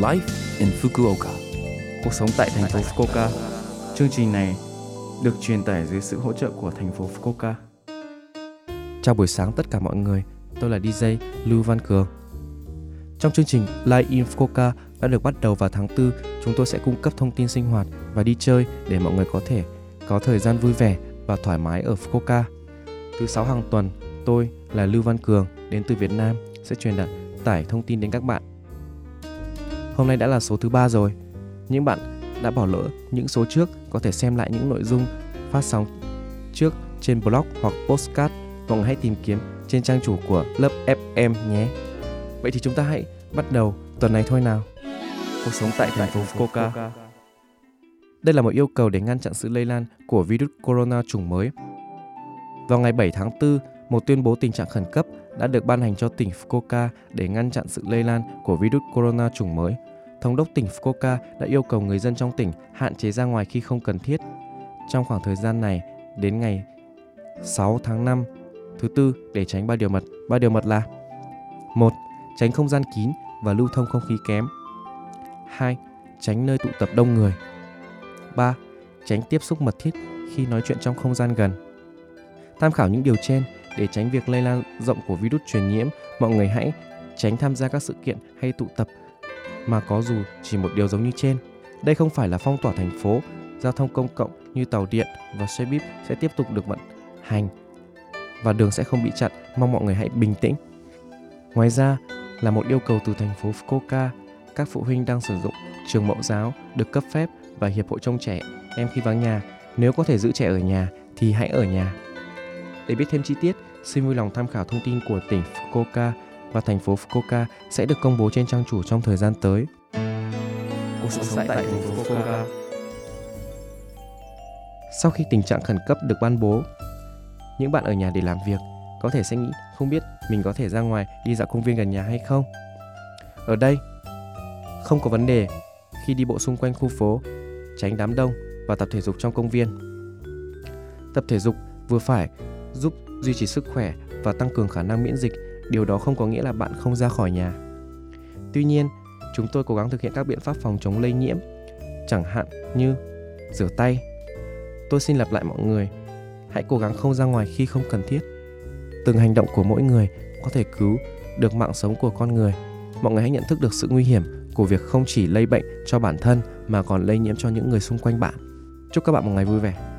Life in Fukuoka. Cuộc sống tại thành phố Fukuoka. Chương trình này được truyền tải dưới sự hỗ trợ của thành phố Fukuoka. Chào buổi sáng tất cả mọi người, tôi là DJ Lưu Văn Cường. Trong chương trình Live in Fukuoka đã được bắt đầu vào tháng 4, chúng tôi sẽ cung cấp thông tin sinh hoạt và đi chơi để mọi người có thể có thời gian vui vẻ và thoải mái ở Fukuoka. Thứ sáu hàng tuần, tôi là Lưu Văn Cường đến từ Việt Nam sẽ truyền đạt tải thông tin đến các bạn. Hôm nay đã là số thứ ba rồi. Những bạn đã bỏ lỡ những số trước có thể xem lại những nội dung phát sóng trước trên blog hoặc postcard hoặc hãy tìm kiếm trên trang chủ của lớp FM nhé. Vậy thì chúng ta hãy bắt đầu tuần này thôi nào. Cuộc sống tại thành phố Fukuoka. Đây là một yêu cầu để ngăn chặn sự lây lan của virus corona chủng mới. Vào ngày 7 tháng 4, một tuyên bố tình trạng khẩn cấp đã được ban hành cho tỉnh Fukuoka để ngăn chặn sự lây lan của virus corona chủng mới. Thống đốc tỉnh Fukuoka đã yêu cầu người dân trong tỉnh hạn chế ra ngoài khi không cần thiết. Trong khoảng thời gian này, đến ngày 6 tháng 5 thứ tư để tránh ba điều mật. Ba điều mật là: 1. Tránh không gian kín và lưu thông không khí kém. 2. Tránh nơi tụ tập đông người. 3. Tránh tiếp xúc mật thiết khi nói chuyện trong không gian gần. Tham khảo những điều trên để tránh việc lây lan rộng của virus truyền nhiễm, mọi người hãy tránh tham gia các sự kiện hay tụ tập mà có dù chỉ một điều giống như trên. Đây không phải là phong tỏa thành phố, giao thông công cộng như tàu điện và xe buýt sẽ tiếp tục được vận hành và đường sẽ không bị chặn, mong mọi người hãy bình tĩnh. Ngoài ra là một yêu cầu từ thành phố Fukuoka, các phụ huynh đang sử dụng trường mẫu giáo được cấp phép và hiệp hội trông trẻ em khi vắng nhà, nếu có thể giữ trẻ ở nhà thì hãy ở nhà. Để biết thêm chi tiết, xin vui lòng tham khảo thông tin của tỉnh Fukuoka và thành phố Fukuoka sẽ được công bố trên trang chủ trong thời gian tới. Cuộc sống tại thành phố Fukuoka Sau khi tình trạng khẩn cấp được ban bố, những bạn ở nhà để làm việc có thể sẽ nghĩ không biết mình có thể ra ngoài đi dạo công viên gần nhà hay không. Ở đây, không có vấn đề khi đi bộ xung quanh khu phố, tránh đám đông và tập thể dục trong công viên. Tập thể dục vừa phải giúp duy trì sức khỏe và tăng cường khả năng miễn dịch, điều đó không có nghĩa là bạn không ra khỏi nhà. Tuy nhiên, chúng tôi cố gắng thực hiện các biện pháp phòng chống lây nhiễm, chẳng hạn như rửa tay. Tôi xin lặp lại mọi người, hãy cố gắng không ra ngoài khi không cần thiết. Từng hành động của mỗi người có thể cứu được mạng sống của con người. Mọi người hãy nhận thức được sự nguy hiểm của việc không chỉ lây bệnh cho bản thân mà còn lây nhiễm cho những người xung quanh bạn. Chúc các bạn một ngày vui vẻ.